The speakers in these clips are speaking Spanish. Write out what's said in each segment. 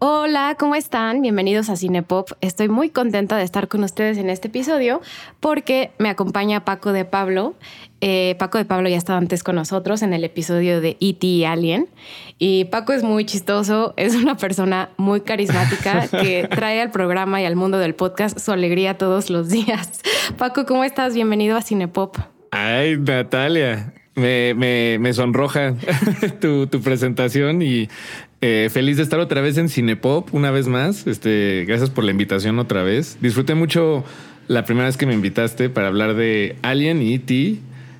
Hola, ¿cómo están? Bienvenidos a Cinepop. Estoy muy contenta de estar con ustedes en este episodio porque me acompaña Paco de Pablo. Eh, Paco de Pablo ya estaba antes con nosotros en el episodio de E.T. Alien. Y Paco es muy chistoso, es una persona muy carismática que trae al programa y al mundo del podcast su alegría todos los días. Paco, ¿cómo estás? Bienvenido a Cinepop. Ay, Natalia, me, me, sonroja tu, tu, presentación y eh, feliz de estar otra vez en Cinepop una vez más. Este, gracias por la invitación otra vez. Disfruté mucho la primera vez que me invitaste para hablar de Alien y E.T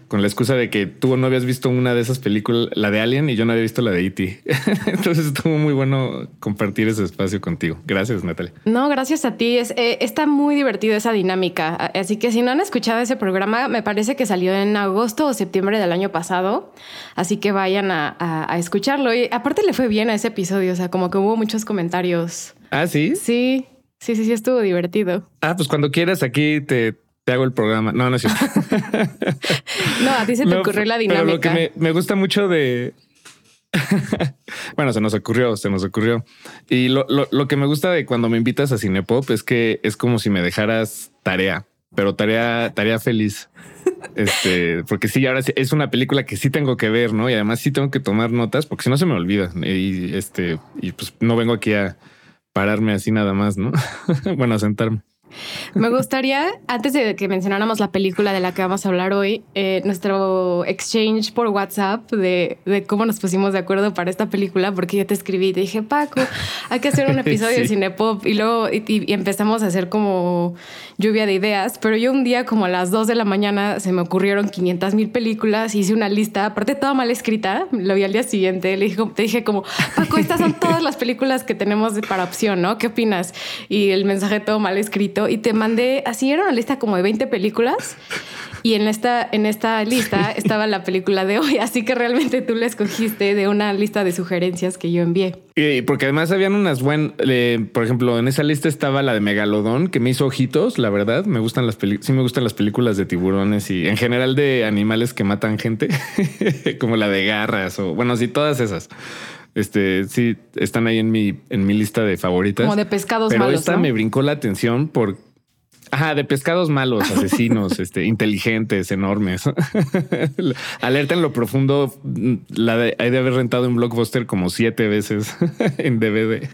con la excusa de que tú no habías visto una de esas películas, la de Alien, y yo no había visto la de E.T. Entonces estuvo muy bueno compartir ese espacio contigo. Gracias, Natalia. No, gracias a ti. Es, eh, está muy divertido esa dinámica. Así que si no han escuchado ese programa, me parece que salió en agosto o septiembre del año pasado. Así que vayan a, a escucharlo. Y aparte le fue bien a ese episodio. O sea, como que hubo muchos comentarios. Ah, sí. Sí. Sí, sí, sí, estuvo divertido. Ah, pues cuando quieras aquí te, te hago el programa. No, no es cierto. no, a ti se te ocurrió la dinámica. Pero lo que me, gusta mucho de. bueno, se nos ocurrió, se nos ocurrió. Y lo, que me gusta de cuando me invitas a Cinepop es que es como si me dejaras tarea, pero tarea, tarea feliz. Este, porque sí, ahora es una película que sí tengo que ver, ¿no? Y además sí tengo que tomar notas porque si no se me olvida. Y este, y pues no vengo aquí a pararme así nada más, ¿no? bueno, a sentarme. Me gustaría, antes de que mencionáramos la película de la que vamos a hablar hoy, eh, nuestro exchange por WhatsApp de, de, cómo nos pusimos de acuerdo para esta película, porque yo te escribí y te dije, Paco, hay que hacer un episodio de Cinepop y luego y, empezamos a hacer como lluvia de ideas, pero yo un día como a las 2 de la mañana se me ocurrieron 500 mil películas, hice una lista, aparte toda mal escrita, lo vi al día siguiente, le dije, te dije como, Paco, estas son todas las películas que tenemos para opción, ¿no? ¿Qué opinas? Y el mensaje todo mal escrito y te mandé, así era una lista como de 20 películas. Y en esta, en esta lista estaba la película de hoy, así que realmente tú la escogiste de una lista de sugerencias que yo envié. Y porque además habían unas buenas, por ejemplo, en esa lista estaba la de Megalodón, que me hizo ojitos, la verdad, me gustan las películas, sí me gustan las películas de tiburones y en general de animales que matan gente, como la de garras o bueno, sí, todas esas. Este sí están ahí en mi, en mi lista de favoritas. Como de pescados Pero malos. Esta me brincó la atención por. Ajá, de pescados malos, asesinos, este, inteligentes, enormes. Alerta en lo profundo, la de, hay de haber rentado un blockbuster como siete veces en DVD.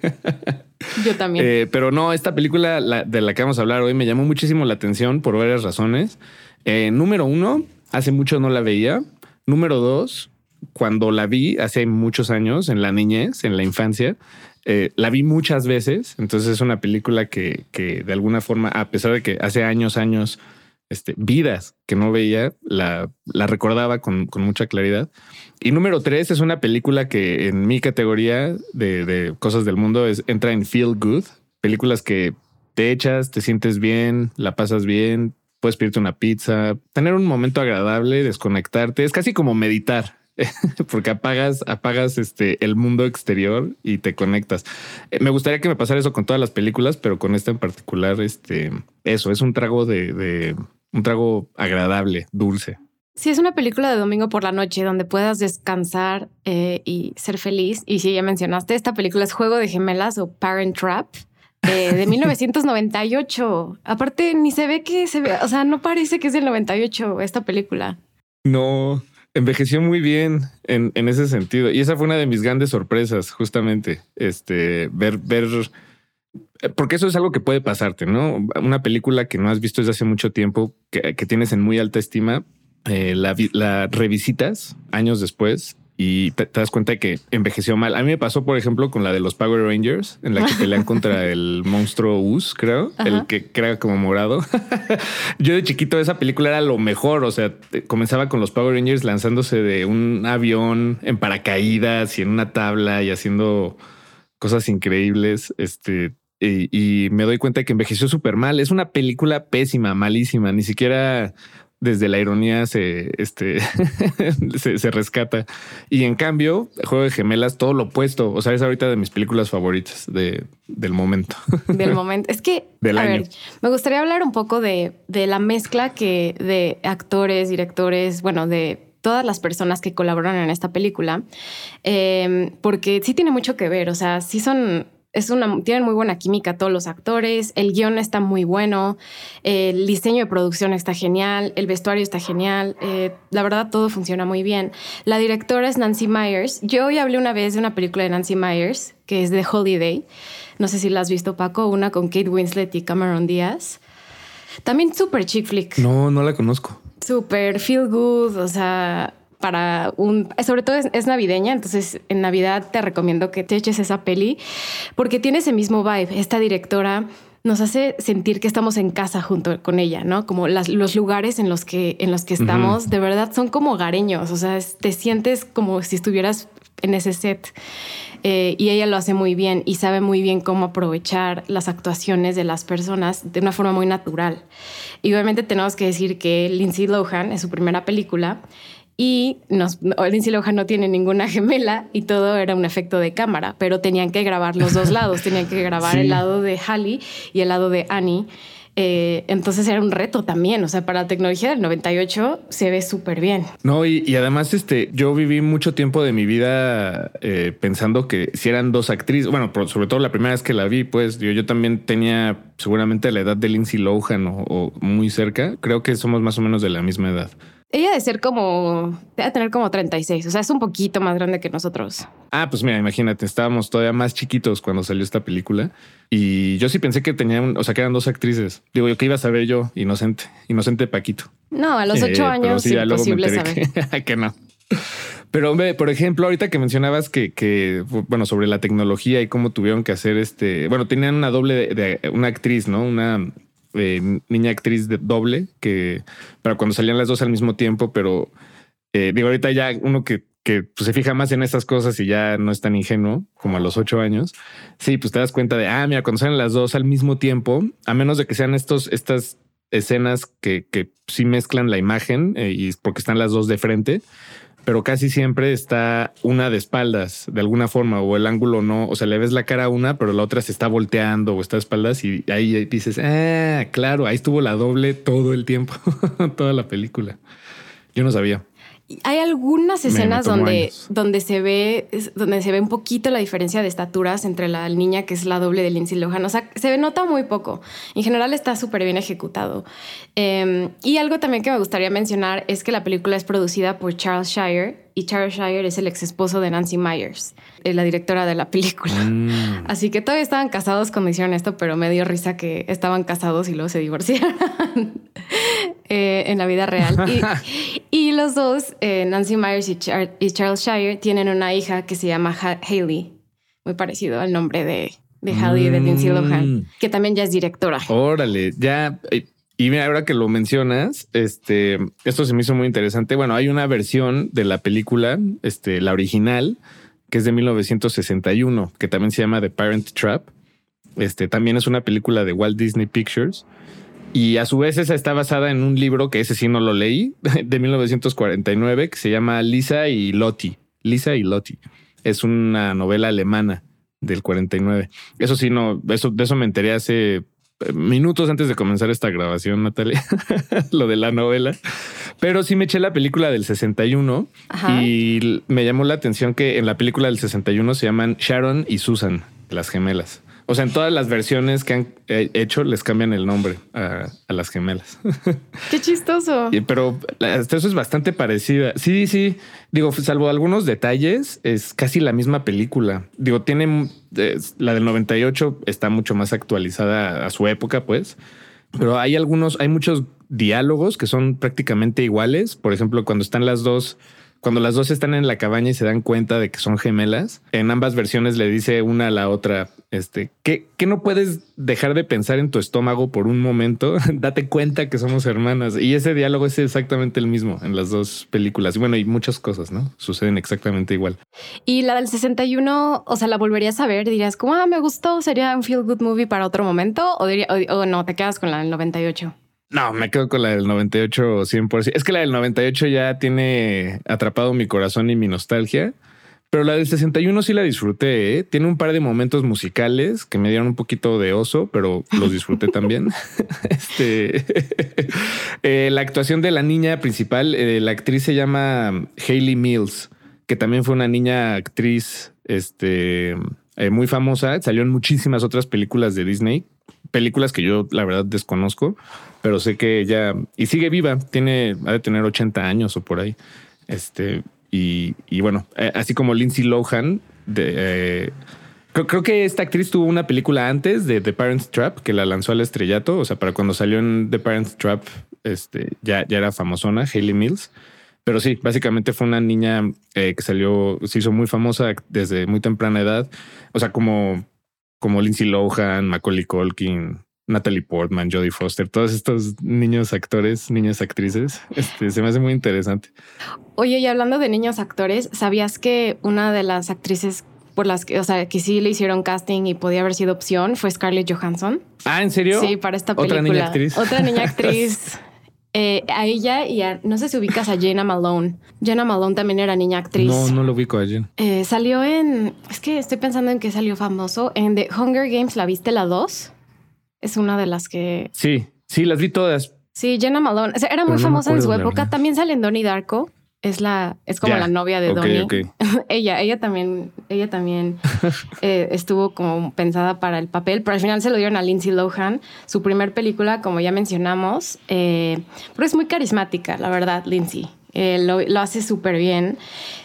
Yo también. Eh, pero no, esta película de la que vamos a hablar hoy me llamó muchísimo la atención por varias razones. Eh, número uno, hace mucho no la veía. Número dos, cuando la vi hace muchos años, en la niñez, en la infancia, eh, la vi muchas veces. Entonces es una película que, que, de alguna forma, a pesar de que hace años, años, este, vidas que no veía, la, la recordaba con, con, mucha claridad. Y número tres es una película que en mi categoría de, de cosas del mundo entra en Feel Good, películas que te echas, te sientes bien, la pasas bien, puedes pedirte una pizza, tener un momento agradable, desconectarte. Es casi como meditar. porque apagas, apagas este, el mundo exterior y te conectas. Eh, me gustaría que me pasara eso con todas las películas, pero con esta en particular, este, eso es un trago de, un trago agradable, dulce. Sí, es una película de domingo por la noche donde puedas descansar eh, y ser feliz. Y si ya mencionaste, esta película es Juego de Gemelas o Parent Trap. Eh, de 1998. Aparte, ni se ve que se ve, o sea, no parece que es del 98 esta película. No, envejeció muy bien en, ese sentido. Y esa fue una de mis grandes sorpresas, justamente. Este, ver, ver, porque eso es algo que puede pasarte, ¿no? Una película que no has visto desde hace mucho tiempo, que, que tienes en muy alta estima, eh, la revisitas años después y te, das cuenta de que envejeció mal. A mí me pasó, por ejemplo, con la de los Power Rangers, en la que pelean contra el monstruo Us, creo, el que crea como morado. Yo de chiquito esa película era lo mejor, o sea, comenzaba con los Power Rangers lanzándose de un avión en paracaídas y en una tabla y haciendo cosas increíbles. Este, y, me doy cuenta que envejeció súper mal. Es una película pésima, malísima. Ni siquiera desde la ironía se, este, se, rescata. Y en cambio, Juego de Gemelas, todo lo opuesto. O sea, es ahorita de mis películas favoritas de, del momento. Del momento. Es que, del a ver, me gustaría hablar un poco de, de la mezcla que de actores, directores, bueno, de todas las personas que colaboran en esta película, eh, porque sí tiene mucho que ver, o sea, sí son es una, tienen muy buena química todos los actores, el guion está muy bueno, el diseño de producción está genial, el vestuario está genial, eh, la verdad todo funciona muy bien. La directora es Nancy Myers. Yo hoy hablé una vez de una película de Nancy Myers, que es The Holiday. No sé si la has visto, Paco, una con Kate Winslet y Cameron Díaz. También súper chick flick. No, no la conozco. Súper feel good, o sea, para un, sobre todo es, navideña, entonces en Navidad te recomiendo que te eches esa peli porque tiene ese mismo vibe. Esta directora nos hace sentir que estamos en casa junto con ella, ¿no? Como los lugares en los que, en los que estamos, de verdad son como hogareños, o sea, te sientes como si estuvieras en ese set. Eh, y ella lo hace muy bien y sabe muy bien cómo aprovechar las actuaciones de las personas de una forma muy natural. Y obviamente tenemos que decir que Lindsay Lohan es su primera película y nos, Lindsay Lohan no tiene ninguna gemela y todo era un efecto de cámara, pero tenían que grabar los dos lados, tenían que grabar el lado de Hallie y el lado de Annie. Eh, entonces era un reto también, o sea, para la tecnología del 98 se ve súper bien. No, y, además este, yo viví mucho tiempo de mi vida eh, pensando que si eran dos actrices, bueno, sobre todo la primera vez que la vi, pues yo, yo también tenía seguramente la edad de Lindsay Lohan o muy cerca, creo que somos más o menos de la misma edad. Ella de ser como, debe tener como 36, o sea, es un poquito más grande que nosotros. Ah, pues mira, imagínate, estábamos todavía más chiquitos cuando salió esta película y yo sí pensé que tenían, o sea, que eran dos actrices. Digo, yo que iba a saber yo, inocente, inocente Paquito. No, a los ocho eh, años sí, imposible saber. Que, no. Pero hombre, por ejemplo, ahorita que mencionabas que, que, bueno, sobre la tecnología y cómo tuvieron que hacer este, bueno, tenían una doble de una actriz, ¿no? Una niña actriz de doble, que para cuando salían las dos al mismo tiempo, pero eh, digo, ahorita ya uno que, que pues, se fija más en esas cosas y ya no es tan ingenuo como a los ocho años. Sí, pues te das cuenta de, ah, mira, cuando salen las dos al mismo tiempo, a menos de que sean estos, estas escenas que, que sí mezclan la imagen eh, y porque están las dos de frente, pero casi siempre está una de espaldas de alguna forma o el ángulo no, o sea, le ves la cara a una, pero la otra se está volteando o está de espaldas y ahí dices, ah, claro, ahí estuvo la doble todo el tiempo, toda la película. Yo no sabía. Hay algunas escenas donde, donde, se ve, donde se ve un poquito la diferencia de estaturas entre la niña que es la doble de Lindsay Lohan. O sea, se nota muy poco. En general está súper bien ejecutado. Em, y algo también que me gustaría mencionar es que la película es producida por Charles Shire y Charles Shire es el ex esposo de Nancy Myers, la directora de la película. Mm. Así que todavía estaban casados cuando hicieron esto, pero me dio risa que estaban casados y luego se divorciaron eh, en la vida real. Y, los dos, eh, Nancy Myers y, Charles Shire, tienen una hija que se llama Haley, muy parecido al nombre de, de Haley de Lindsay Lohan, mm. que también ya es directora. Órale, ya y mira, ahora que lo mencionas, este, esto se me hizo muy interesante. Bueno, hay una versión de la película, este, la original, que es de 1961, que también se llama The Parent Trap. Este, también es una película de Walt Disney Pictures. Y a su vez esa está basada en un libro que ese sí no lo leí, de 1949, que se llama Lisa y Lottie. Lisa y Lottie. Es una novela alemana del 49. Eso sí, no, eso, de eso me enteré hace minutos antes de comenzar esta grabación, Natalia, lo de la novela. Pero sí me eché la película del 61 y me llamó la atención que en la película del 61 se llaman Sharon y Susan, las gemelas. O sea, en todas las versiones que han eh, hecho les cambian el nombre a, las gemelas. Qué chistoso. pero hasta eso es bastante parecida. Sí, sí. Digo, salvo algunos detalles, es casi la misma película. Digo, tiene la del 98 está mucho más actualizada a su época, pues. Pero hay algunos, hay muchos diálogos que son prácticamente iguales. Por ejemplo, cuando están las dos cuando las dos están en la cabaña y se dan cuenta de que son gemelas, en ambas versiones le dice una a la otra, Este, ¿qué, ¿qué, no puedes dejar de pensar en tu estómago por un momento? Date cuenta que somos hermanas. Y ese diálogo es exactamente el mismo en las dos películas. Y bueno, y muchas cosas, ¿no? Suceden exactamente igual. Y la del 61, o sea, la volverías a ver, dirías, como, ah, me gustó, sería un feel good movie para otro momento, o, diría, o, no, te quedas con la del 98. No, me quedo con la del 98 100%. Es que la del 98 ya tiene atrapado mi corazón y mi nostalgia. Pero la del 61 sí la disfruté. ¿eh? Tiene un par de momentos musicales que me dieron un poquito de oso, pero los disfruté también. este, eh, la actuación de la niña principal, eh, la actriz se llama Hayley Mills, que también fue una niña actriz este, muy famosa. Salió en muchísimas otras películas de Disney, películas que yo la verdad desconozco, pero sé que ella y sigue viva. Tiene, ha de tener 80 años o por ahí. Este, y, bueno, eh, así como Lindsay Lohan, eh, creo, que esta actriz tuvo una película antes de The Parents Trap que la lanzó al estrellato. O sea, para cuando salió en The Parents Trap, este, ya, ya era famosona, Hayley Mills. Pero sí, básicamente fue una niña eh, que salió, se hizo muy famosa desde muy temprana edad. O sea, como, como Lindsay Lohan, Macaulay Culkin, Natalie Portman, Jodie Foster, todos estos niños actores, niñas actrices, este, se me hace muy interesante. Oye, y hablando de niños actores, ¿sabías que una de las actrices por las que, o sea, que sí le hicieron casting y podía haber sido opción fue Scarlett Johansson? Ah, ¿en serio? Sí, para esta película. Otra niña actriz. Otra niña actriz. Eh, a ella y a, no sé si ubicas a Jenna Malone. Jenna Malone también era niña actriz. No, no lo ubico a Jenna. Eh, salió en, es que estoy pensando en que salió famoso, en The Hunger Games, ¿la viste la 2? Es una de las que... Sí, sí, las vi todas. Sí, Jenna Malone. era muy famosa en su época. También sale en Donnie Darko. Es la, es como la novia de Donnie. ella, ella también, ella también eh, estuvo como pensada para el papel, pero al final se lo dieron a Lindsay Lohan. Su primer película, como ya mencionamos, eh, pero es muy carismática, la verdad, Lindsay. Eh, lo, lo, hace súper bien.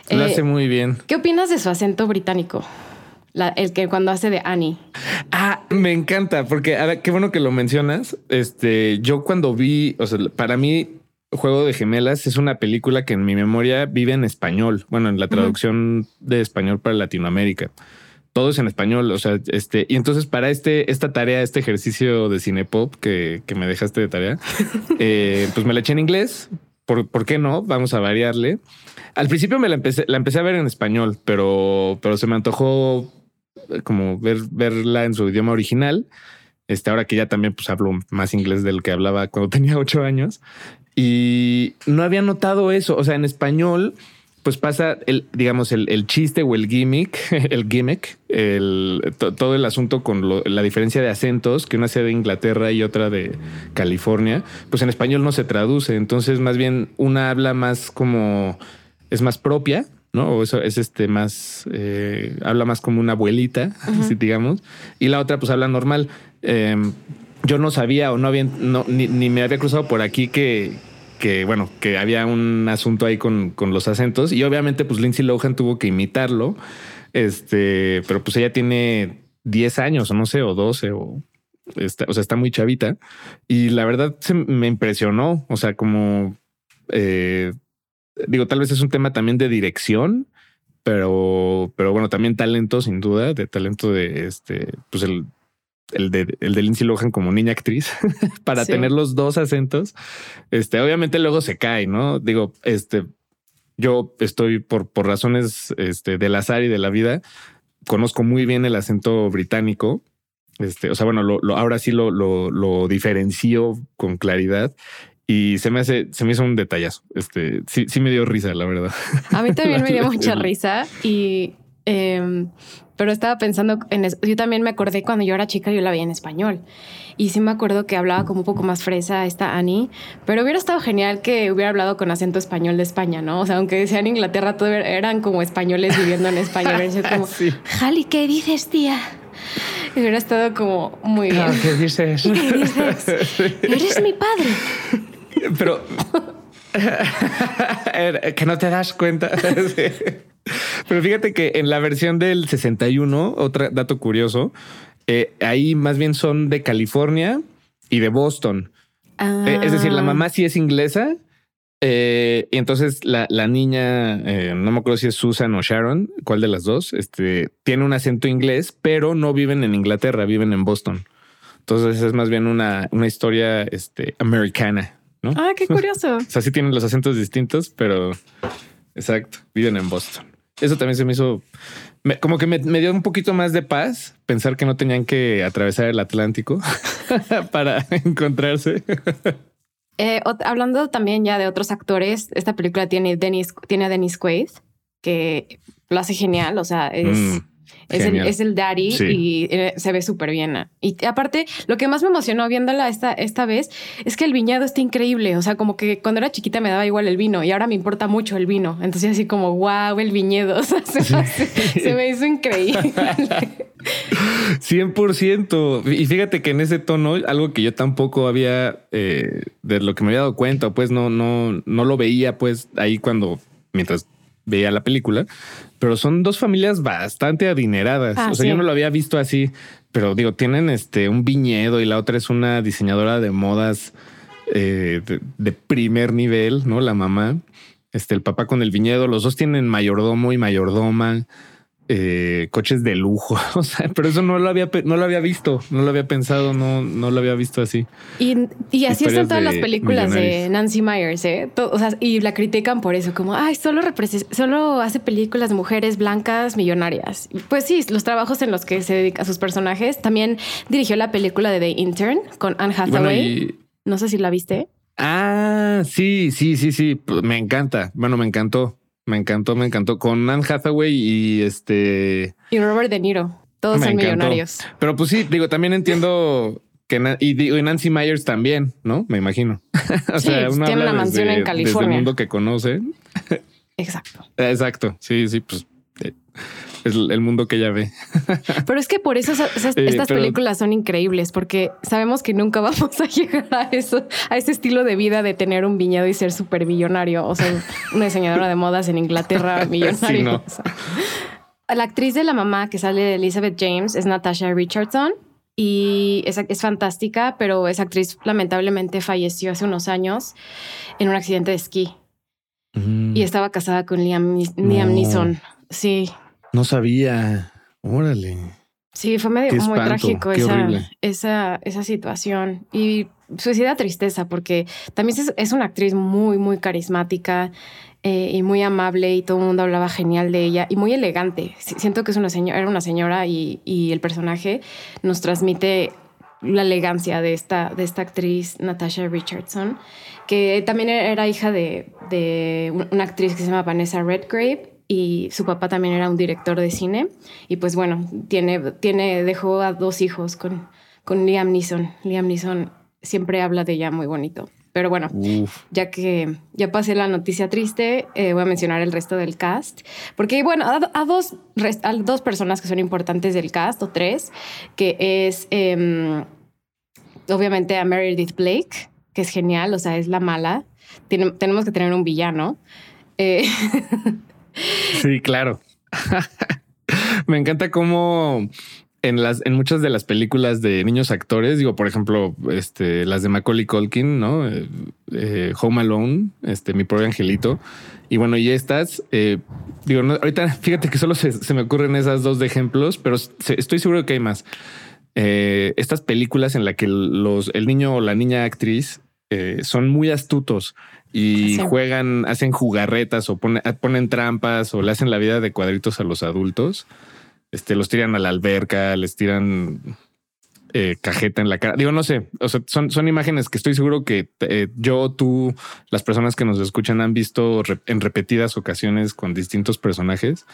Lo hace muy bien. ¿Qué opinas de su acento británico? El que cuando hace de Annie. Ah, me encanta, porque qué bueno que lo mencionas. Este, yo cuando vi, o sea, para mí, Juego de Gemelas es una película que en mi memoria vive en español. Bueno, en la traducción de español para Latinoamérica. Todo es en español. O sea, este, y entonces para este, esta tarea, este ejercicio de cinepop que, que me dejaste de tarea, eh, pues me la eché en inglés. ¿Por, ¿Por qué no? Vamos a variarle. Al principio me la empecé, la empecé a ver en español, pero, pero se me antojó como ver, verla en su idioma original. Este, ahora que ya también pues hablo más inglés del que hablaba cuando tenía ocho años. Y no había notado eso. O sea, en español, pues pasa el, digamos, el, chiste o el gimmick, el gimmick, el, todo el asunto con la diferencia de acentos, que una sea de Inglaterra y otra de California, pues en español no se traduce. Entonces, más bien, una habla más como, es más propia ¿no? O eso es este más, eh, habla más como una abuelita, así digamos, y la otra pues habla normal. Em, yo no sabía o no había, no, ni, me había cruzado por aquí que, que, bueno, que había un asunto ahí con, con los acentos y obviamente pues Lindsay Lohan tuvo que imitarlo, este, pero pues ella tiene 10 años o no sé, o 12 o... Está, o sea, está muy chavita y la verdad se me impresionó. O sea, como eh, digo, tal vez es un tema también de dirección, pero, pero bueno, también talento, sin duda, de talento de este, pues el, el de, el de Lindsay Lohan como niña actriz para tener los dos acentos. Este, obviamente luego se cae, ¿no? Digo, este, yo estoy por, por razones este, del azar y de la vida, conozco muy bien el acento británico. Este, o sea, bueno, lo, ahora sí lo, lo, lo diferencio con claridad y se me hace, se me hizo un detallazo. Este sí, sí me dio risa, la verdad. A mí también me dio mucha risa y, em, pero estaba pensando en eso. Yo también me acordé cuando yo era chica, yo la veía en español y sí me acuerdo que hablaba como un poco más fresa esta Annie, pero hubiera estado genial que hubiera hablado con acento español de España, ¿no? O sea, aunque sea en Inglaterra, todo eran como españoles viviendo en España. como, sí. Jali, ¿qué dices, tía? hubiera estado como muy ah, bien. ¿Qué dices? ¿Qué dices? Eres mi padre. Pero que no te das cuenta. Pero fíjate que en la versión del 61, otro dato curioso, eh, ahí más bien son de California y de Boston. Eh, es decir, la ah. mamá sí es inglesa, Eh, y entonces la, la niña, eh, no me acuerdo si es Susan o Sharon, cuál de las dos, este, tiene un acento inglés, pero no viven en Inglaterra, viven en Boston. Entonces es más bien una, una historia este, americana, ¿no? Ah, qué curioso. o sea, sí tienen los acentos distintos, pero exacto, viven en Boston. Eso también se me hizo como que me, dio un poquito más de paz pensar que no tenían que atravesar el Atlántico para encontrarse. Eh, hablando también ya de otros actores, esta película tiene, Dennis, tiene a Dennis Quaid, que lo hace genial. O sea, es. Mm. Es el, es el, daddy y eh, se ve súper bien. Y aparte, lo que más me emocionó viéndola esta, esta vez es que el viñedo está increíble. O sea, como que cuando era chiquita me daba igual el vino y ahora me importa mucho el vino. Entonces, así como, wow, el viñedo. se, me hizo increíble. 100%. Y fíjate que en ese tono, algo que yo tampoco había, eh, de lo que me había dado cuenta, pues no, no, no lo veía, pues ahí cuando, mientras veía la película, pero son dos familias bastante adineradas. Ah, o sea, yo no lo había visto así, pero digo, tienen este un viñedo y la otra es una diseñadora de modas eh, de, primer nivel, ¿no? La mamá, este, el papá con el viñedo, los dos tienen mayordomo y mayordoma. Eh, coches de lujo. O sea, pero eso no lo había, no lo había visto, no lo había pensado, no, no lo había visto así. Y, y así son todas las películas de Nancy Myers, ¿eh? o sea, y la critican por eso, como, ay, solo, solo hace películas de mujeres blancas millonarias. Pues sí, los trabajos en los que se dedica a sus personajes. También dirigió la película de The Intern con Anne Hathaway. No sé si la viste. Ah, sí, sí, sí, sí. Me encanta. Bueno, me encantó. Me encantó, me encantó. Con Anne Hathaway y este. Y Robert De Niro. Todos son millonarios. Pero pues sí, digo, también entiendo que y, digo, Nancy Myers también, ¿no? Me imagino. o sea, pues, tiene una mansión en California. Desde el mundo que conoce. Exacto. Exacto. Sí, sí, pues es el mundo que ella ve. Pero es que por eso estas películas son increíbles, porque sabemos que nunca vamos a llegar a eso, a ese estilo de vida de tener un viñedo y ser súper millonario, o sea, una diseñadora de modas en Inglaterra millonario. la actriz de la mamá que sale de Elizabeth James es Natasha Richardson y es, es, fantástica, pero esa actriz lamentablemente falleció hace unos años en un accidente de esquí. Mm. Y estaba casada con Liam, Liam Neeson. Sí, no sabía. Órale. Sí, fue medio muy trágico esa, esa, esa, situación. Y suicida tristeza, porque también es, una actriz muy, muy carismática eh, y muy amable, y todo el mundo hablaba genial de ella y muy elegante. Siento que es una señora, era una señora y, y el personaje nos transmite la elegancia de esta, de esta actriz, Natasha Richardson, que también era hija de, de una actriz que se llama Vanessa Redgrave y su papá también era un director de cine y pues bueno, tiene, tiene, dejó a dos hijos con, con Liam Neeson. Liam Neeson siempre habla de ella muy bonito. Pero bueno, ya que ya pasé la noticia triste, eh, voy a mencionar el resto del cast. Porque, bueno, a, dos, a dos personas que son importantes del cast, o tres, que es em, obviamente a Meredith Blake, que es genial, o sea, es la mala. tenemos que tener un villano. Eh, Sí, claro. Me encanta cómo en las en muchas de las películas de niños actores, digo, por ejemplo, este, las de Macaulay Culkin, ¿no? Eh, eh, Home Alone, este, mi pobre angelito. Y bueno, y estas, eh, digo, ahorita fíjate que solo se, me ocurren esas dos de ejemplos, pero estoy seguro que hay más. estas películas en las que los, el niño o la niña actriz son muy astutos y juegan, hacen jugarretas o ponen trampas o le hacen la vida de cuadritos a los adultos. Este, los tiran a la alberca, les tiran eh, cajeta en la cara. Digo, no sé, o sea, son, son imágenes que estoy seguro que eh, yo, tú, las personas que nos escuchan han visto en repetidas ocasiones con distintos personajes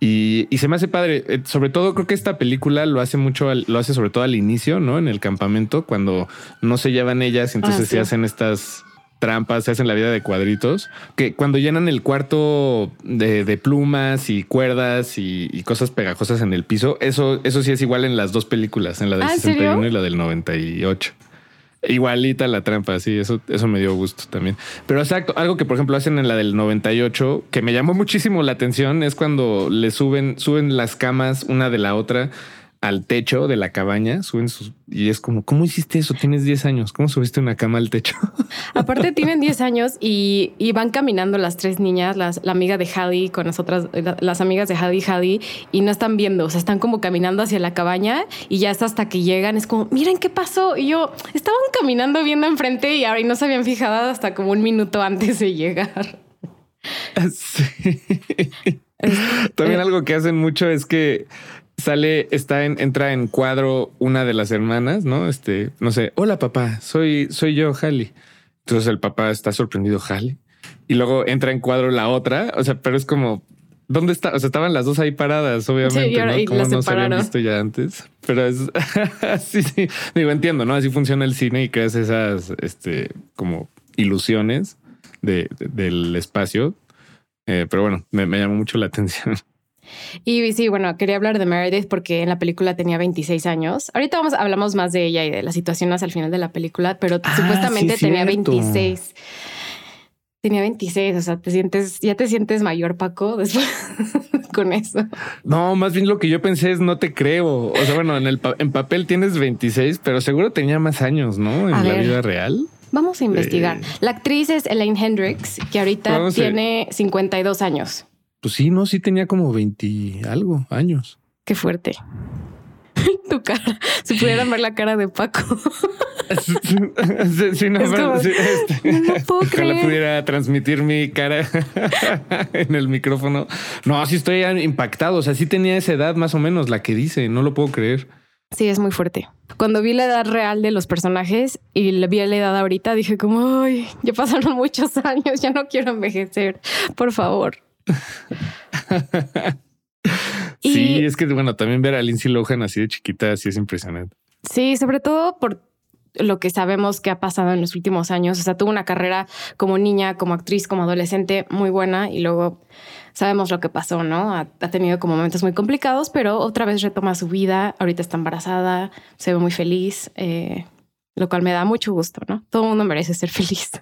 y, se me hace padre. Eh, sobre todo creo que esta película lo hace mucho, lo hace sobre todo al inicio, ¿no? En el campamento, cuando no se llevan ellas, entonces ah, se hacen estas trampas, se hacen la vida de cuadritos, que cuando llenan el cuarto de, plumas y cuerdas y, cosas pegajosas en el piso, eso, eso sí es igual en las dos películas, en la del 61 ah, y la del 98. Igualita la trampa, sí, eso, eso me dio gusto también. Pero exacto, algo que por ejemplo hacen en la del 98, que me llamó muchísimo la atención, es cuando le suben, suben las camas una de la otra al techo de la cabaña, suben sus y es como, ¿cómo hiciste eso? Tienes 10 años, ¿cómo subiste una cama al techo? Aparte tienen 10 años y, van caminando las tres niñas, las, la amiga de Hallie con nosotras, las amigas de Hallie y Hallie, y no están viendo, o sea, están como caminando hacia la cabaña y ya es hasta que llegan, es como, miren qué pasó. Y yo, estaban caminando viendo enfrente y ahora y no se habían fijado hasta como un minuto antes de llegar. Sí. También eh, algo que hacen mucho es que sale, está en, entra en cuadro una de las hermanas, ¿no? Este, no sé, hola papá, soy, soy yo, Hallie. Entonces el papá está sorprendido, Hallie. Y luego entra en cuadro la otra, o sea, pero es como, ¿dónde está? O sea, estaban las dos ahí paradas, obviamente, ¿no? Como no se habían visto ya antes. Pero es, sí, sí, digo, entiendo, ¿no? Así funciona el cine y creas esas, este, como ilusiones de, del espacio. Eh, pero bueno, me, me llamó mucho la atención. Y sí, bueno, quería hablar de Meredith porque en la película tenía 26 años. Ahorita vamos, hablamos más de ella y de la situación al final de la película, pero ah, supuestamente tenía 26. Tenía 26, o sea, te sientes, ya te sientes mayor, Paco, después con eso. No, más bien lo que yo pensé es no te creo. O sea, bueno, en el en papel tienes 26, pero seguro tenía más años, ¿no? En la vida real. Vamos a investigar. Eh, la actriz es Elaine Hendricks, que ahorita tiene 52 años. Pues sí, no, sí tenía como 20 algo años. Qué fuerte. tu cara. Si pudieran ver la cara de Paco. Si no, no, puedo creer. pudiera transmitir mi cara en el micrófono. No, sí estoy impactado. O sea, sí tenía esa edad más o menos, la que dice. No lo puedo creer. Sí, es muy fuerte. Cuando vi la edad real de los personajes y vi la edad ahorita, dije como, ay, ya pasaron muchos años, ya no quiero envejecer. Por favor. sí, es que bueno, también ver a Lindsay Lohan así de chiquita, así es impresionante. Sí, sobre todo por lo que sabemos que ha pasado en los últimos años. O sea, tuvo una carrera como niña, como actriz, como adolescente muy buena y luego sabemos lo que pasó, ¿no? Ha, tenido como momentos muy complicados, pero otra vez retoma su vida. Ahorita está embarazada, se ve muy feliz, eh, lo cual me da mucho gusto, ¿no? Todo el mundo merece ser feliz.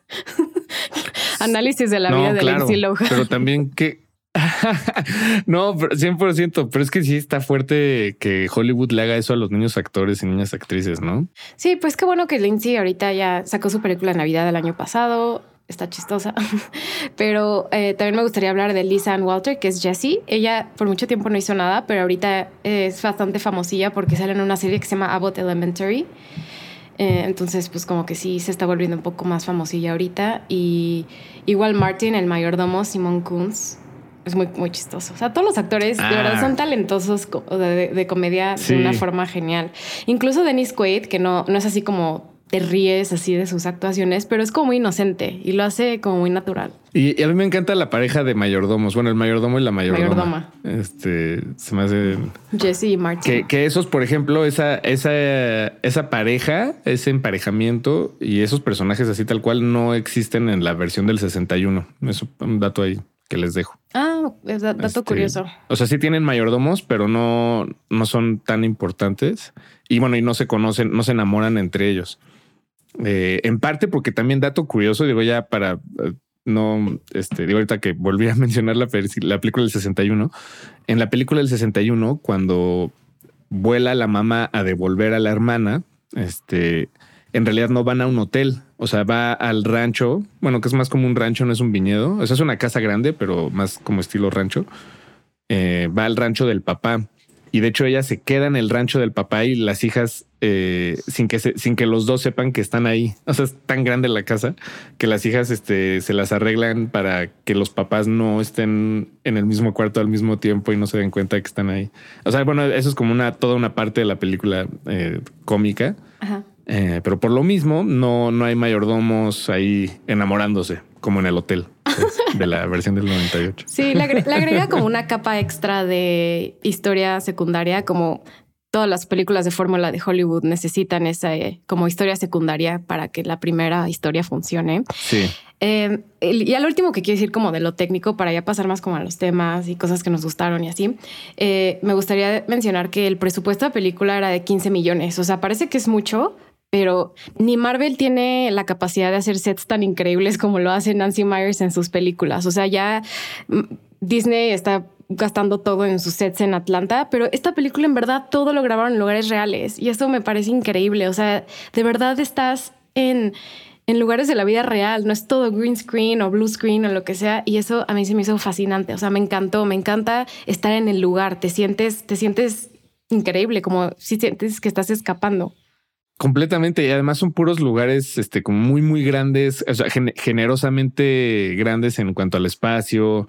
Análisis de la vida de Lindsay Lohan. Pero también que no, 100%, pero es que sí está fuerte que Hollywood le haga eso a los niños actores y niñas actrices, ¿no? Sí, pues qué bueno que Lindsay ahorita ya sacó su película de Navidad del año pasado, está chistosa, pero eh, también me gustaría hablar de Lisa Ann Walter, que es Jessie. Ella por mucho tiempo no hizo nada, pero ahorita es bastante famosilla porque sale en una serie que se llama Abbott Elementary. Eh, entonces, pues como que sí se está volviendo un poco más famosilla ahorita. Y igual Martin, el mayordomo, Simon Kunz, es muy, muy chistoso. O sea, todos los actores de verdad son ah. talentosos de, comedia de una forma genial. Incluso Dennis Quaid, que no, no es así como te ríes así de sus actuaciones, pero es como muy inocente y lo hace como muy natural. Y, a mí me encanta la pareja de mayordomos. Bueno, el mayordomo y la mayordoma. Este se me hace. Jesse y Martin. Que, esos, por ejemplo, esa, esa, esa pareja, ese emparejamiento y esos personajes así tal cual no existen en la versión del 61. Es un dato ahí que les dejo. Ah, es dato este, curioso. O sea, sí tienen mayordomos, pero no, no son tan importantes. Y bueno, y no se conocen, no se enamoran entre ellos. Eh, en parte porque también dato curioso, digo ya para eh, no, este, digo ahorita que volví a mencionar la, la película del 61. En la película del 61, cuando vuela la mamá a devolver a la hermana, este, en realidad no van a un hotel, o sea, va al rancho, bueno, que es más como un rancho, no es un viñedo, o sea, es una casa grande, pero más como estilo rancho. Eh, va al rancho del papá y de hecho ella se queda en el rancho del papá y las hijas, eh, sin, que sin que los dos sepan que están ahí. O sea, es tan grande la casa que las hijas este, se las arreglan para que los papás no estén en el mismo cuarto al mismo tiempo y no se den cuenta de que están ahí. O sea, bueno, eso es como una toda una parte de la película eh, cómica. Ajá. Eh, pero por lo mismo, no, no hay mayordomos ahí enamorándose, como en el hotel de la versión del 98. Sí, le agrega, como una capa extra de historia secundaria, como todas las películas de fórmula de Hollywood necesitan esa eh, como historia secundaria para que la primera historia funcione. Sí. Eh, y al último que quiero decir como de lo técnico, para ya pasar más como a los temas y cosas que nos gustaron y así, me gustaría mencionar que el presupuesto de película era de 15 millones. O sea, parece que es mucho, pero ni Marvel tiene la capacidad de hacer sets tan increíbles como lo hace Nancy Myers en sus películas. O sea, ya mm, Disney está gastando todo en sus sets en Atlanta, pero esta película en verdad todo lo grabaron en lugares reales y eso me parece increíble. O sea, de verdad estás en, en lugares de la vida real, no es todo green screen o blue screen o lo que sea y eso a mí se me hizo fascinante. O sea, me encantó, me encanta estar en el lugar, te sientes, te sientes increíble, como si sientes que estás escapando. Completamente. Y además son puros lugares este, como muy, muy grandes, o sea, generosamente grandes en cuanto al espacio.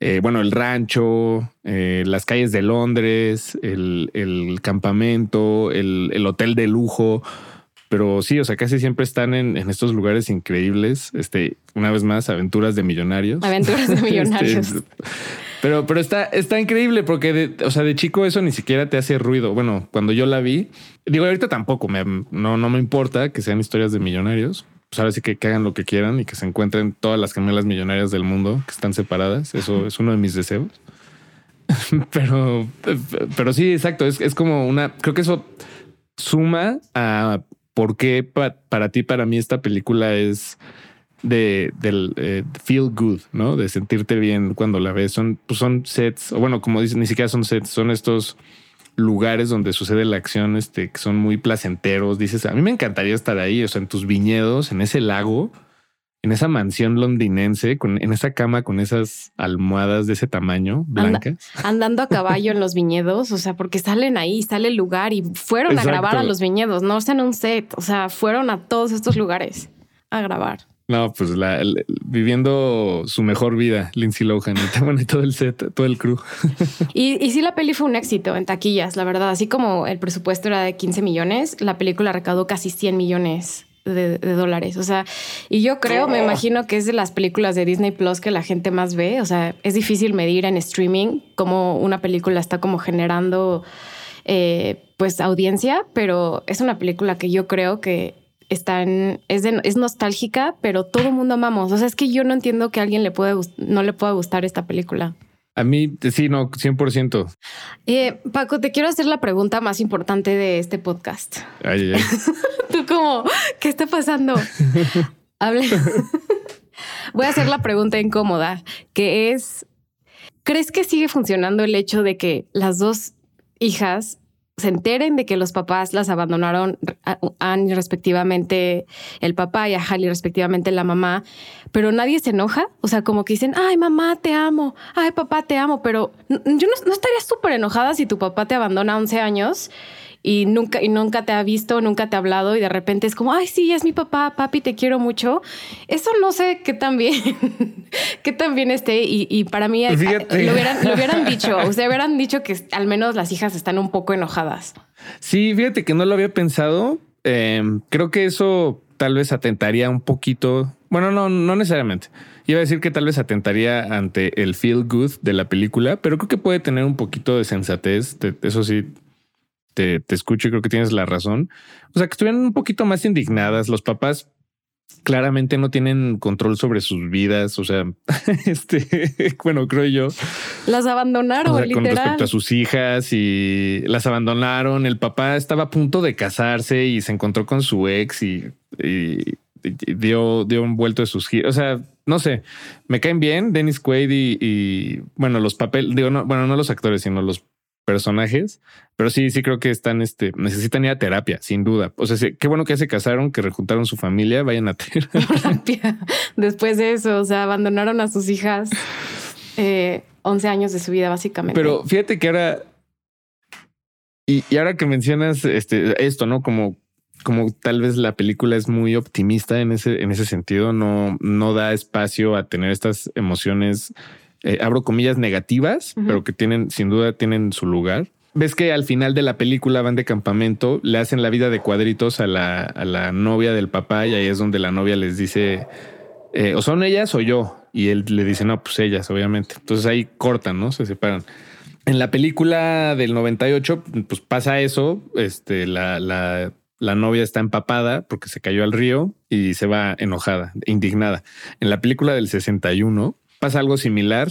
Eh, bueno, el rancho, eh, las calles de Londres, el, campamento, el, hotel de lujo. Pero sí, o sea, casi siempre están en, estos lugares increíbles. Este, una vez más, aventuras de millonarios. Aventuras de este, millonarios. Pero, pero está, está increíble porque, de, o sea, de chico eso ni siquiera te hace ruido. Bueno, cuando yo la vi, digo, ahorita tampoco me, no, no me importa que sean historias de millonarios, pues ahora sí que, hagan lo que quieran y que se encuentren todas las gemelas millonarias del mundo que están separadas. Eso es uno de mis deseos. pero, pero sí, exacto. Es, es, como una. Creo que eso suma a por qué para ti, para mí, esta película es de del eh, feel good, ¿no? De sentirte bien cuando la ves. Son, pues son sets, o bueno, como dicen, ni siquiera son sets, son estos lugares donde sucede la acción este, que son muy placenteros. Dices, a mí me encantaría estar ahí, o sea, en tus viñedos, en ese lago, en esa mansión londinense, con, en esa cama con esas almohadas de ese tamaño, blancas. andando a caballo en los viñedos, o sea, porque salen ahí, sale el lugar y fueron a grabar a los viñedos, no en un set, o sea, fueron a todos estos lugares a grabar. No, pues la, viviendo su mejor vida, Lindsay Lohan y, todo el set, todo el crew. Y, y sí, la peli fue un éxito en taquillas, la verdad. Así como el presupuesto era de 15 millones, la película recaudó casi 100 millones de, dólares. O sea, y yo creo, me imagino que es de las películas de Disney Plus que la gente más ve. O sea, es difícil medir en streaming cómo una película está como generando eh, pues audiencia, pero es una película que yo creo que está en, es, es nostálgica, pero todo el mundo amamos. O sea, es que yo no entiendo que a alguien le puede, no le pueda gustar esta película. A mí, sí, no, 100%. Eh, Paco, te quiero hacer la pregunta más importante de este podcast. Ay, ay. Tú como, ¿qué está pasando? Hable. Voy a hacer la pregunta incómoda, que es, ¿crees que sigue funcionando el hecho de que las dos hijas se enteren de que los papás las abandonaron a respectivamente el papá y a Hallie respectivamente la mamá, pero nadie se enoja, o sea, como que dicen, ay mamá, te amo, ay papá, te amo, pero yo no, estaría súper enojada si tu papá te abandona a 11 años y nunca, y nunca te ha visto, nunca te ha hablado y de repente es como, ay, sí, es mi papá, papi, te quiero mucho. Eso no sé qué tan bien, qué tan bien esté. Y, para mí eh, lo, hubieran, lo hubieran dicho, o sea, hubieran dicho que al menos las hijas están un poco enojadas. Sí, fíjate que no lo había pensado. Em, creo que eso tal vez atentaría un poquito. Bueno, no, no necesariamente. Iba a decir que tal vez atentaría ante el feel good de la película, pero creo que puede tener un poquito de sensatez. eso sí, te, escucho y creo que tienes la razón. O sea, que estuvieran un poquito más indignadas. Los papás claramente no tienen control sobre sus vidas. O sea, este, bueno, creo yo. Las abandonaron, Con respecto a sus hijas y las abandonaron. El papá estaba a punto de casarse y se encontró con su ex y, dio, dio un vuelto de sus giros. O sea, no sé, me caen bien Dennis Quaid y, bueno, los papeles, digo, no, bueno, no los actores, sino los personajes, pero sí, sí creo que están, este, necesitan ir a terapia, sin duda. O sea, qué bueno que se casaron, que rejuntaron su familia, vayan a terapia. Después de eso, o sea, abandonaron a sus hijas eh, 11 años de su vida, básicamente. Pero fíjate que ahora, y, ahora que mencionas este, esto, ¿no? Como, como tal vez la película es muy optimista en ese, en ese sentido, no, no da espacio a tener estas emociones eh, abro comillas, negativas, pero que tienen, sin duda, tienen su lugar. Ves que al final de la película van de campamento, le hacen la vida de cuadritos a la, a la novia del papá y ahí es donde la novia les dice, eh, o son ellas o yo. Y él le dice, no, pues ellas, obviamente. Entonces ahí cortan, ¿no? Se separan. En la película del 98, pues pasa eso, este, la, la, la novia está empapada porque se cayó al río y se va enojada, indignada. En la película del 61, pasa algo similar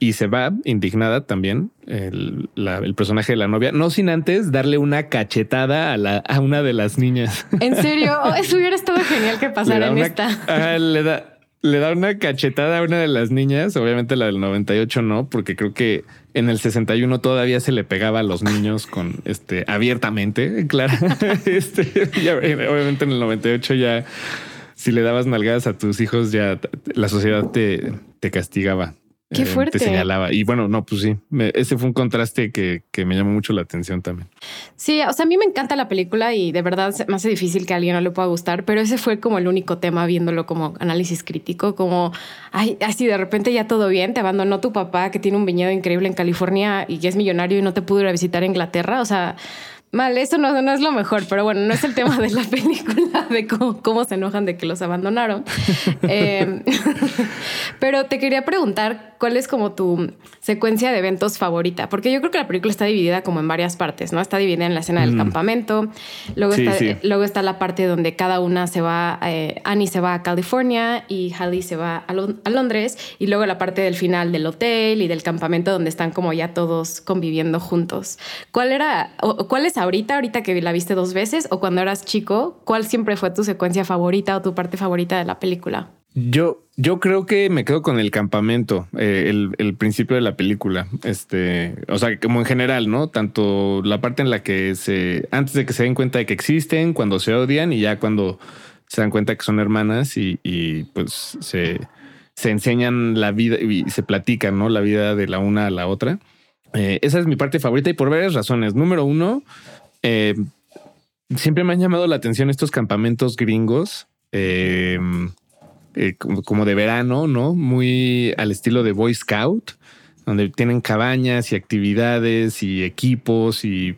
y se va indignada también el, personaje de la novia, no sin antes darle una cachetada a, la, a una de las niñas. ¿En serio? Oh, eso hubiera estado genial que pasara en esta. le da, le da una cachetada a una de las niñas, obviamente la del 98 no, porque creo que en el 61 todavía se le pegaba a los niños con este abiertamente, claro. Este, obviamente en el 98 ya si le dabas nalgadas a tus hijos ya la sociedad te, te castigaba. Qué fuerte. Eh, te señalaba. Y bueno, no, pues sí, ese fue un contraste que, que, me llamó mucho la atención también. Sí, o sea, a mí me encanta la película y de verdad me hace difícil que a alguien no le pueda gustar, pero ese fue como el único tema viéndolo como análisis crítico, como, ay, así de repente ya todo bien, te abandonó tu papá que tiene un viñedo increíble en California y que es millonario y no te pudo ir a visitar a Inglaterra. O sea, Mal, eso no, no, es lo mejor, pero bueno, no es el tema de la película, de cómo, se enojan de que los abandonaron. Em, pero te quería preguntar cuál es como tu secuencia de eventos favorita, porque yo creo que la película está dividida como en varias partes, ¿no? Está dividida en la escena del mm. campamento, luego, está, luego está la parte donde cada una se va, eh, Annie se va a California y Hallie se va a, a Londres, y luego la parte del final del hotel y del campamento donde están como ya todos conviviendo juntos. ¿Cuál era, o, cuál es ahorita, ahorita que la viste dos veces o cuando eras chico, ¿cuál siempre fue tu secuencia favorita o tu parte favorita de la película? Yo, yo creo que me quedo con el campamento, eh, el, principio de la película. Este, o sea, como en general, ¿no? Tanto la parte en la que se, antes de que se den cuenta de que existen, cuando se odian y ya cuando se dan cuenta que son hermanas y, y pues se, se enseñan la vida y se platican, ¿no? La vida de la una a la otra. Eh, esa es mi parte favorita y por varias razones. Número uno, eh, siempre me han llamado la atención estos campamentos gringos, como, de verano, ¿no? Muy al estilo de Boy Scout, donde tienen cabañas y actividades y equipos y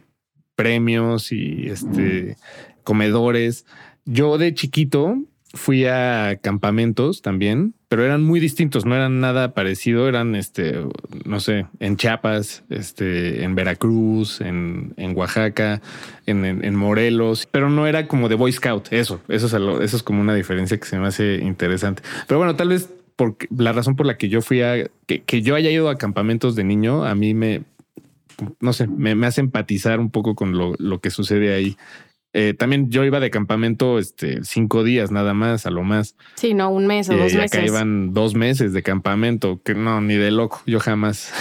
premios y este, comedores. Yo de chiquito fui a campamentos también, pero eran muy distintos, no eran nada parecido, eran, este, no sé, en Chiapas, este, en Veracruz, en, Oaxaca, en, Morelos, pero no era como de Boy Scout, eso, eso es, eso es como una diferencia que se me hace interesante. Pero bueno, tal vez porque la razón por la que yo fui a, que, yo haya ido a campamentos de niño, a mí me, no sé, me, me hace empatizar un poco con lo, lo que sucede ahí. Eh, también yo iba de campamento este, cinco días nada más, a lo más. Sí, no, un mes o dos meses. Acá iban dos meses de campamento, que no, ni de loco, yo jamás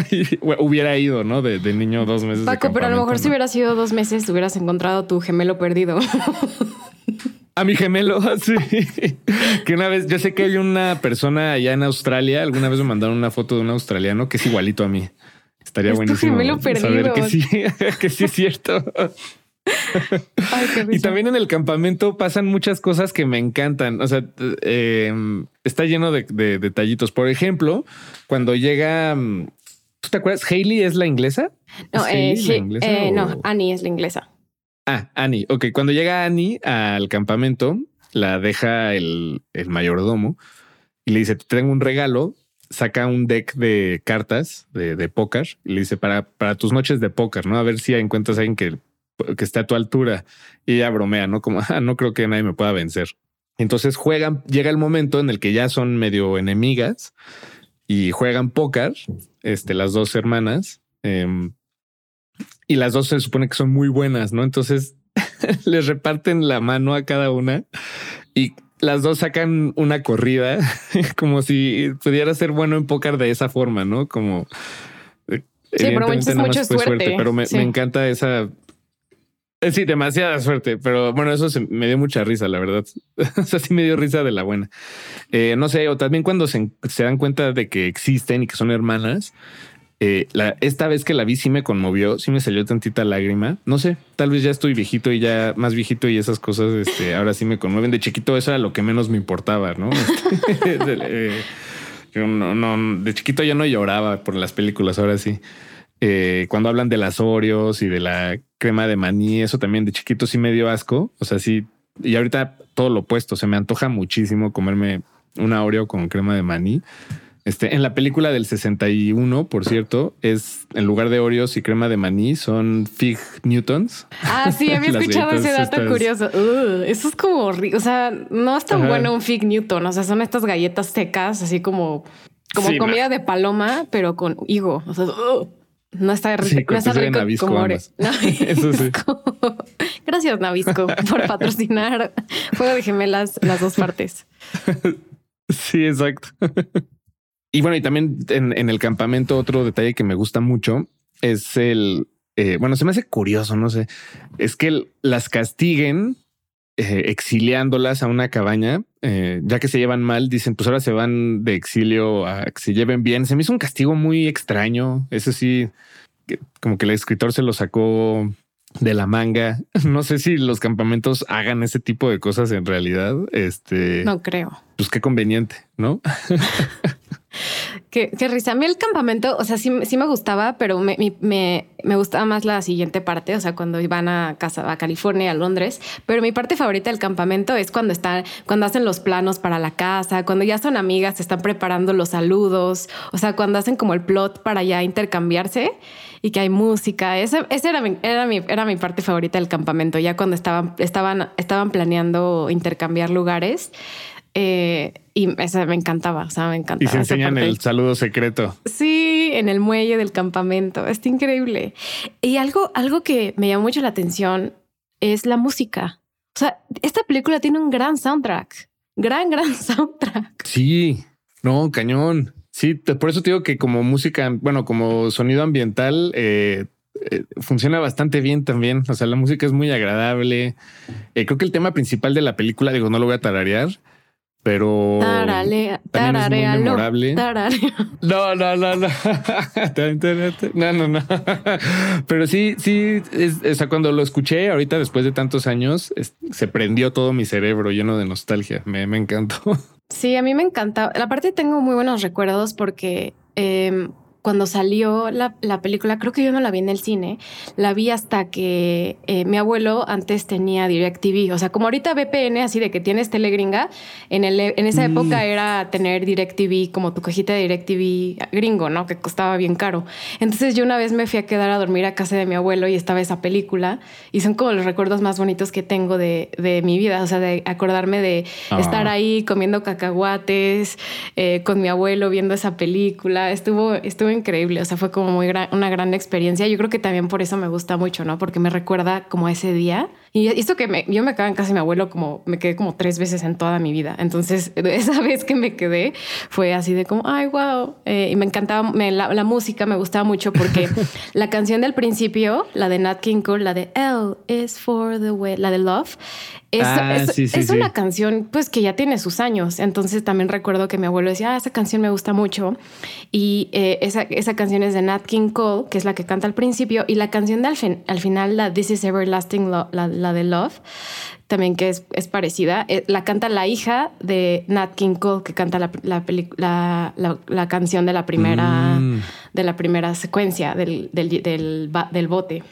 hubiera ido, ¿no? De, niño dos meses. Paco, pero a lo mejor si hubiera sido dos meses, hubieras encontrado tu gemelo perdido. A mi gemelo, sí. que una vez, yo sé que hay una persona allá en Australia, alguna vez me mandaron una foto de un australiano que es igualito a mí. Estaría buenísimo. Tu gemelo perdido. Saber que sí, que sí es cierto y también en el campamento pasan muchas cosas que me encantan. O sea, eh, está lleno de, detallitos. Por ejemplo, cuando llega. ¿Tú te acuerdas? ¿Hailey es la inglesa? No, eh, eh, no, Annie es la inglesa. Ah, Annie. Ok, cuando llega Annie al campamento, la deja el, mayordomo y le dice: Te tengo un regalo. Saca un deck de cartas de, de póker y le dice: para, para tus noches de póker, ¿no? A ver si encuentras a alguien que que esté a tu altura y ella bromea, ¿no? Como, ah, no creo que nadie me pueda vencer. Entonces juegan, llega el momento en el que ya son medio enemigas y juegan póker, este, las dos hermanas, em, y las dos se supone que son muy buenas, ¿no? Entonces les reparten la mano a cada una y las dos sacan una corrida como si pudiera ser bueno en póker de esa forma, ¿no? Como eh, Sí, pero mucho, suerte. Pero me, encanta esa eh, sí, demasiada suerte, pero bueno, eso me dio mucha risa, la verdad. o sea, sí me dio risa de la buena. Eh, no sé, o también cuando se, dan cuenta de que existen y que son hermanas, eh, esta vez que la vi sí me conmovió, sí me salió tantita lágrima. No sé, tal vez ya estoy viejito y ya más viejito y esas cosas este, ahora sí me conmueven. De chiquito eso era lo que menos me importaba, ¿no? no, no, de chiquito ya no lloraba por las películas, ahora sí. Eh, cuando hablan de las Oreos y de la crema de maní, eso también de chiquito sí me dio asco. O sea, sí. Y ahorita todo lo opuesto. Se me antoja muchísimo comerme una Oreo con crema de maní. Este, en la película del 61, por cierto, es en lugar de Oreos y crema de maní, son Fig Newtons. Ah, sí, había escuchado ese dato curioso. eso es como, o sea, no es tan bueno un Fig Newton. O sea, son estas galletas secas, así como, como comida de paloma, pero con higo. O sea, no está, rico, no está rico Navisco como Eso sí. Gracias, Navisco, por patrocinar Juego de Gemelas las dos partes. Sí, exacto. y bueno, y también en, el campamento otro detalle que me gusta mucho es el, eh, bueno, se me hace curioso, no sé, es que las castiguen eh, exiliándolas a una cabaña, eh, ya que se llevan mal, dicen, pues ahora se van de exilio a que se lleven bien. Se me hizo un castigo muy extraño. Eso sí, como que el escritor se lo sacó de la manga. No sé si los campamentos hagan ese tipo de cosas en realidad. Este no creo. Pues qué conveniente, ¿no? Qué, risa. A mí el campamento, o sea, sí, sí me gustaba, pero me, me, me, gustaba más la siguiente parte, o sea, cuando iban a casa, a California, a Londres. Pero mi parte favorita del campamento es cuando están, cuando hacen los planos para la casa, cuando ya son amigas, están preparando los saludos, o sea, cuando hacen como el plot para ya intercambiarse y que hay música. Esa, era, mi, era, mi, era mi parte favorita del campamento, ya cuando estaban, estaban, estaban planeando intercambiar lugares. Eh, y esa me encantaba, o sea, me encantaba. Y se enseñan el saludo secreto. Sí, en el muelle del campamento. Está increíble. Y algo, algo que me llamó mucho la atención es la música. O sea, esta película tiene un gran soundtrack. Gran, gran soundtrack. Sí, no, cañón. Sí, por eso te digo que como música, bueno, como sonido ambiental, eh, eh, funciona bastante bien también. O sea, la música es muy agradable. Eh, creo que el tema principal de la película, digo, no lo voy a tararear, pero Tarale, también es muy memorable. No, no, no, no. no, no, no. Pero sí, sí, o sea, cuando lo escuché ahorita después de tantos años, se prendió todo mi cerebro lleno de nostalgia. Me, me encantó. Sí, a mí me encanta. La parte tengo muy buenos recuerdos porque eh, cuando salió la, película, creo que yo no la vi en el cine, la vi hasta que eh, mi abuelo antes tenía DirecTV. O sea, como ahorita VPN, así de que tienes telegringa, en, el, en esa mm. época era tener DirecTV como tu cajita de DirecTV gringo, ¿no? Que costaba bien caro. Entonces yo una vez me fui a quedar a dormir a casa de mi abuelo y estaba esa película y son como los recuerdos más bonitos que tengo de, de mi vida. O sea, de acordarme de estar ah. ahí comiendo cacahuates eh, con mi abuelo viendo esa película. Estuvo, estuvo increíble, o sea, fue como muy una gran experiencia. Yo creo que también por eso me gusta mucho, ¿no? Porque me recuerda como ese día. Y esto que me, yo me quedé en casa de mi abuelo como me quedé como tres veces en toda mi vida. Entonces, esa vez que me quedé fue así de como, ay, wow. Eh, y me encantaba la, música, me gustaba mucho porque la canción del principio, la de Nat King Cole, la de L is for the way, la de Love, es, ah, es, una canción pues que ya tiene sus años. Entonces también recuerdo que mi abuelo decía, ah, esa canción me gusta mucho. Y eh, esa, esa, canción es de Nat King Cole, que es la que canta al principio. Y la canción de al, al final, la This is Everlasting, la, la, de Love, también que es, es, parecida, eh, la canta la hija de Nat King Cole, que canta la, la, la canción de la primera, mm. de la primera secuencia del, del, del, del bote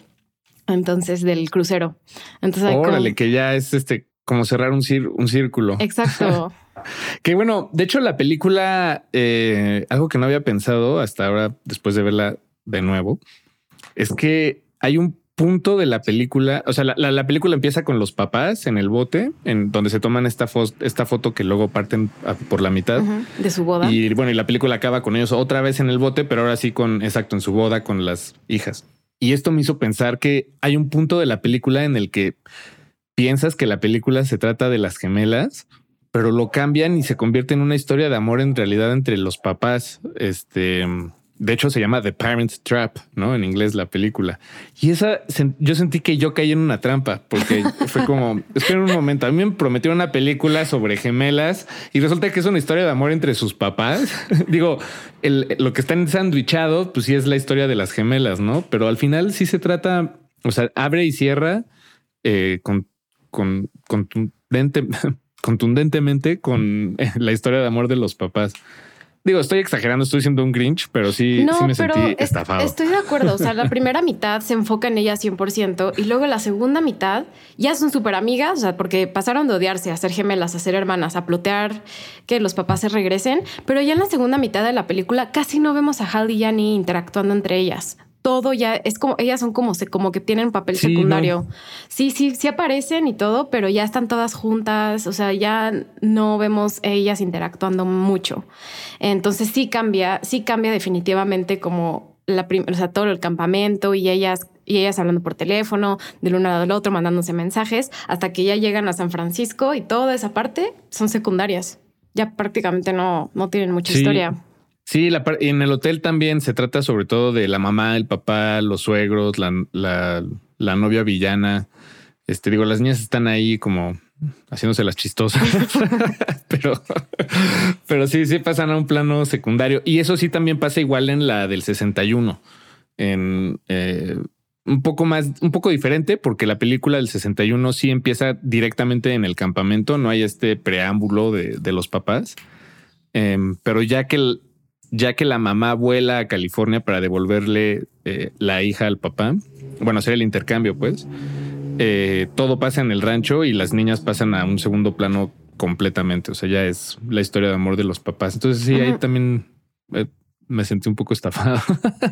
entonces del crucero. Entonces, Órale, que ya es este como cerrar un, un círculo. Exacto. que bueno, de hecho la película, eh, algo que no había pensado hasta ahora, después de verla de nuevo, es que hay un punto de la película, o sea, la, película empieza con los papás en el bote, en donde se toman esta, esta foto que luego parten por la mitad de su boda. Y bueno, y la película acaba con ellos otra vez en el bote, pero ahora sí con, exacto, en su boda con las hijas. Y esto me hizo pensar que hay un punto de la película en el que piensas que la película se trata de las gemelas, pero lo cambian y se convierte en una historia de amor en realidad entre los papás. Este, de hecho, se llama The Parent Trap, ¿no? En inglés la película. Y esa, yo sentí que yo caí en una trampa, porque fue como, espera un momento, a mí me prometieron una película sobre gemelas y resulta que es una historia de amor entre sus papás. Digo, lo que está sandwichado, pues sí es la historia de las gemelas, ¿no? Pero al final sí se trata, o sea, abre y cierra eh, con, con, contundentemente con la historia de amor de los papás. Digo, estoy exagerando, estoy siendo un Grinch, pero sí, sí me sentí estafado. Estoy de acuerdo. O sea, la primera mitad se enfoca en ella 100% y luego la segunda mitad ya son súper amigas, o sea, porque pasaron de odiarse a ser gemelas, a ser hermanas, a plotear que los papás se regresen. Pero ya en la segunda mitad de la película casi no vemos a Hal y Annie interactuando entre ellas todo ya es como ellas son como se como que tienen papel secundario. Sí, sí, sí aparecen y todo, pero ya están todas juntas, o sea, ya no vemos ellas interactuando mucho. Entonces sí cambia, sí cambia definitivamente como la o sea, todo el campamento y ellas y ellas hablando por teléfono, del uno al otro, mandándose mensajes, hasta que ya llegan a San Francisco y toda esa parte son secundarias ya prácticamente no, no tienen mucha historia. Sí, la, en el hotel también se trata sobre todo de la mamá, el papá, los suegros, la, novia villana. Este, digo, las niñas están ahí como haciéndose las chistosas, pero, pero sí, sí pasan a un plano secundario. Y eso sí también pasa igual en la del 61. En eh, un poco más, un poco diferente, porque la película del 61 sí empieza directamente en el campamento, no hay este preámbulo de, los papás. Em, pero ya que, ya que la mamá vuela a California para devolverle eh, la hija al papá, bueno, hacer el intercambio, pues eh, todo pasa en el rancho y las niñas pasan a un segundo plano completamente. O sea, ya es la historia de amor de los papás. Entonces, sí, ahí también eh, me sentí un poco estafado,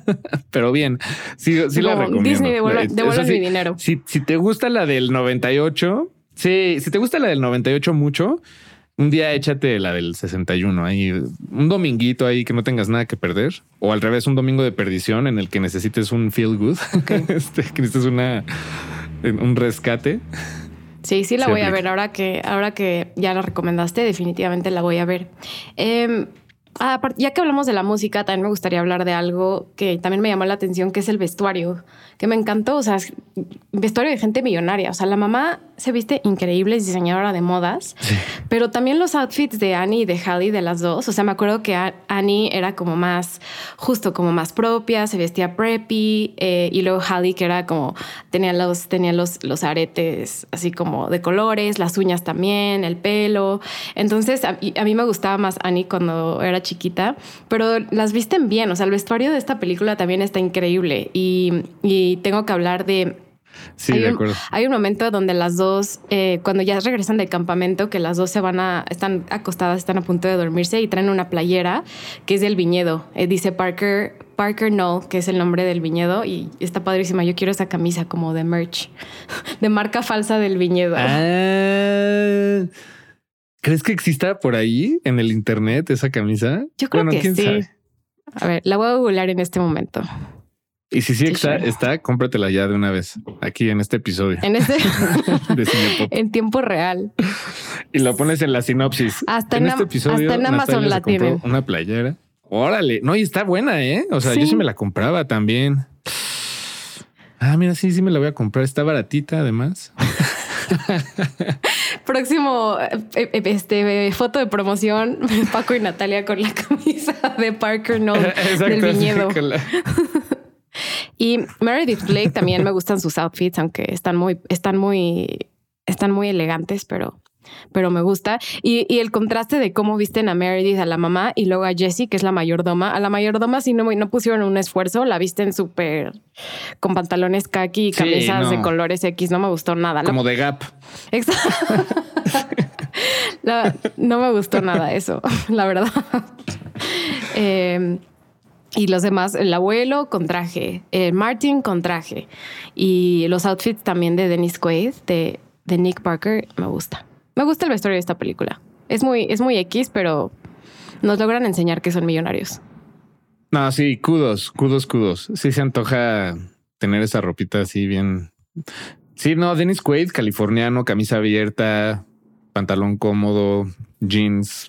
pero bien, sí, sí la recomiendo. Disney, devuelve, mi dinero. Si, si te gusta la del 98, sí, si te gusta la del 98 mucho, un día échate la del 61 ahí, un dominguito ahí que no tengas nada que perder, o al revés, un domingo de perdición en el que necesites un feel good, este, que necesites una un rescate. Sí, sí la voy a ver. Ahora que, ahora que ya la recomendaste, definitivamente la voy a ver. Eh, ya que hablamos de la música, también me gustaría hablar de algo que también me llamó la atención, que es el vestuario, que me encantó. O sea, vestuario de gente millonaria. O sea, la mamá se viste increíble, es diseñadora de modas, pero también los outfits de Annie y de Hallie, de las dos. O sea, me acuerdo que Annie era como más, justo como más propia, se vestía preppy, eh, y luego Hallie, que era como, tenía los, tenía los, los aretes así como de colores, las uñas también, el pelo. Entonces, a, a mí me gustaba más Annie cuando era chiquita, pero las visten bien. O sea, el vestuario de esta película también está increíble y, y tengo que hablar de Sí, hay de acuerdo. Un, hay un momento donde las dos, eh, cuando ya regresan del campamento, que las dos se van a, están acostadas, están a punto de dormirse y traen una playera que es del viñedo. Eh, dice Parker, Parker No, que es el nombre del viñedo y está padrísima. Yo quiero esa camisa como de merch, de marca falsa del viñedo. Ah. ¿Crees que exista por ahí en el internet esa camisa? Yo creo que sí. A ver, la voy a googlear en este momento. Y si sí está, está, cómpratela ya de una vez, aquí en este episodio. En este en tiempo real. Y lo pones en la sinopsis. Hasta en, este episodio. Hasta en Amazon la tienen. Una playera. Órale. No, y está buena, ¿eh? O sea, yo sí me la compraba también. Ah, mira, sí, sí me la voy a comprar. Está baratita, además. Próximo eh, eh, este, foto de promoción, Paco y Natalia con la camisa de Parker No del viñedo. Y Meredith Blake también me gustan sus outfits, aunque están muy, están muy, están muy elegantes, pero pero me gusta. Y, y, el contraste de cómo visten a Meredith, a la mamá, y luego a Jessie, que es la mayordoma. A la mayordoma sí no, no pusieron un esfuerzo, la visten súper con pantalones khaki y camisas de colores X. No me gustó nada. Como de Gap. Exacto. no me gustó nada eso, la verdad. Eh, y los demás, el abuelo con traje, el Martin con traje. Y los outfits también de Dennis Quaid, de, Nick Parker, me gusta. Me gusta el vestuario de esta película. Es muy, es muy X, pero nos logran enseñar que son millonarios. No, sí, kudos, kudos, kudos. Sí se antoja tener esa ropita así bien. Sí, no, Dennis Quaid, californiano, camisa abierta, pantalón cómodo, jeans,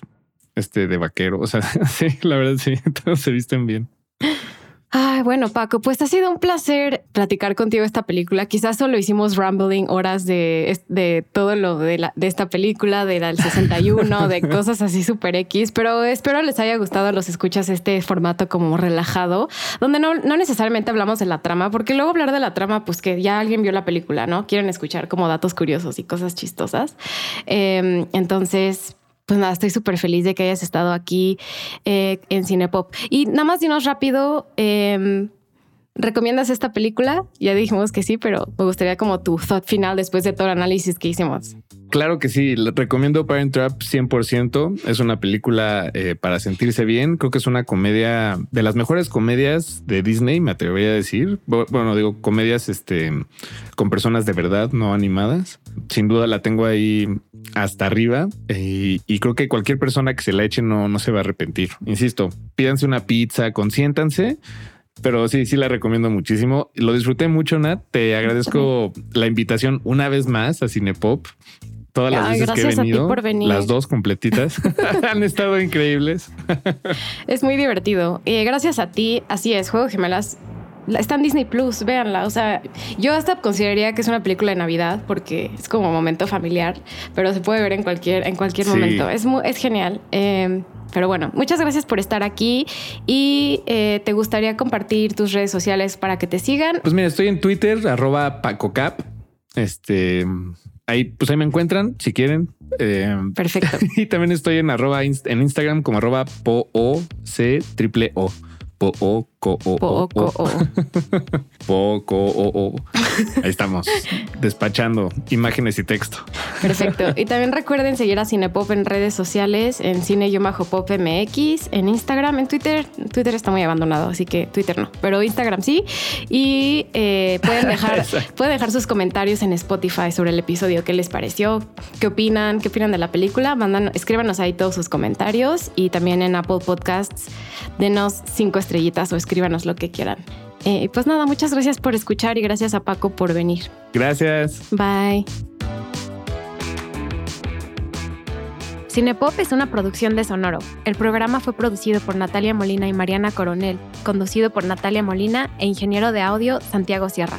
este de vaquero. O sea, sí, la verdad sí, todos se visten bien. Ay, bueno, Paco, pues ha sido un placer platicar contigo esta película. Quizás solo hicimos rambling horas de, de todo lo de, la, de esta película, de la del 61, de cosas así súper X, pero espero les haya gustado a los escuchas este formato como relajado, donde no, no necesariamente hablamos de la trama, porque luego hablar de la trama, pues que ya alguien vio la película, ¿no? Quieren escuchar como datos curiosos y cosas chistosas. Eh, entonces, pues nada, estoy súper feliz de que hayas estado aquí eh, en Cinepop. Y nada más dinos rápido, eh, ¿recomiendas esta película? Ya dijimos que sí, pero me gustaría como tu thought final después de todo el análisis que hicimos. Claro que sí, le recomiendo Parent Trap 100%. Es una película eh, para sentirse bien. Creo que es una comedia de las mejores comedias de Disney, me atrevería a decir. Bueno, digo comedias este, con personas de verdad, no animadas. Sin duda la tengo ahí hasta arriba eh, y creo que cualquier persona que se la eche no, no se va a arrepentir. Insisto, pídanse una pizza, consiéntanse. Pero sí, sí la recomiendo muchísimo. Lo disfruté mucho, Nat. Te agradezco la invitación una vez más a Cinepop Todas las Ay, veces que he gracias a ti venido, por venir. las dos completitas, han estado increíbles. Es muy divertido. Eh, gracias a ti, así es, Juego Gemelas. la- Está en Disney Plus, véanla. O sea, yo hasta consideraría que es una película de Navidad porque es como momento familiar, pero se puede ver en cualquier, en cualquier Sí. momento. Es, genial. Eh, pero bueno, muchas gracias por estar aquí y eh, te gustaría compartir tus redes sociales para que te sigan. Pues mira, estoy en Twitter, arroba PacoCap. Este, ahí, pues ahí me encuentran si quieren. Eh, Perfecto. y también estoy en arroba en Instagram como arroba po o c triple o. Po o co o o, o. Poco. Po co o o. Ahí estamos despachando imágenes y texto. Perfecto. Y también recuerden seguir a Cinepop en redes sociales, en cine-pop MX, en Instagram, en Twitter. Twitter está muy abandonado, así que Twitter no, pero Instagram sí. Y eh, pueden, dejar, pueden dejar sus comentarios en Spotify sobre el episodio, qué les pareció, qué opinan, qué opinan de la película. Mandan, escríbanos ahí todos sus comentarios y también en Apple Podcasts, denos cinco estrellitas o escríbanos lo que quieran. Eh, pues nada, muchas gracias por escuchar y gracias a Paco por venir. Gracias. Bye. Cinepop es una producción de Sonoro. El programa fue producido por Natalia Molina y Mariana Coronel, conducido por Natalia Molina e ingeniero de audio Santiago Sierra.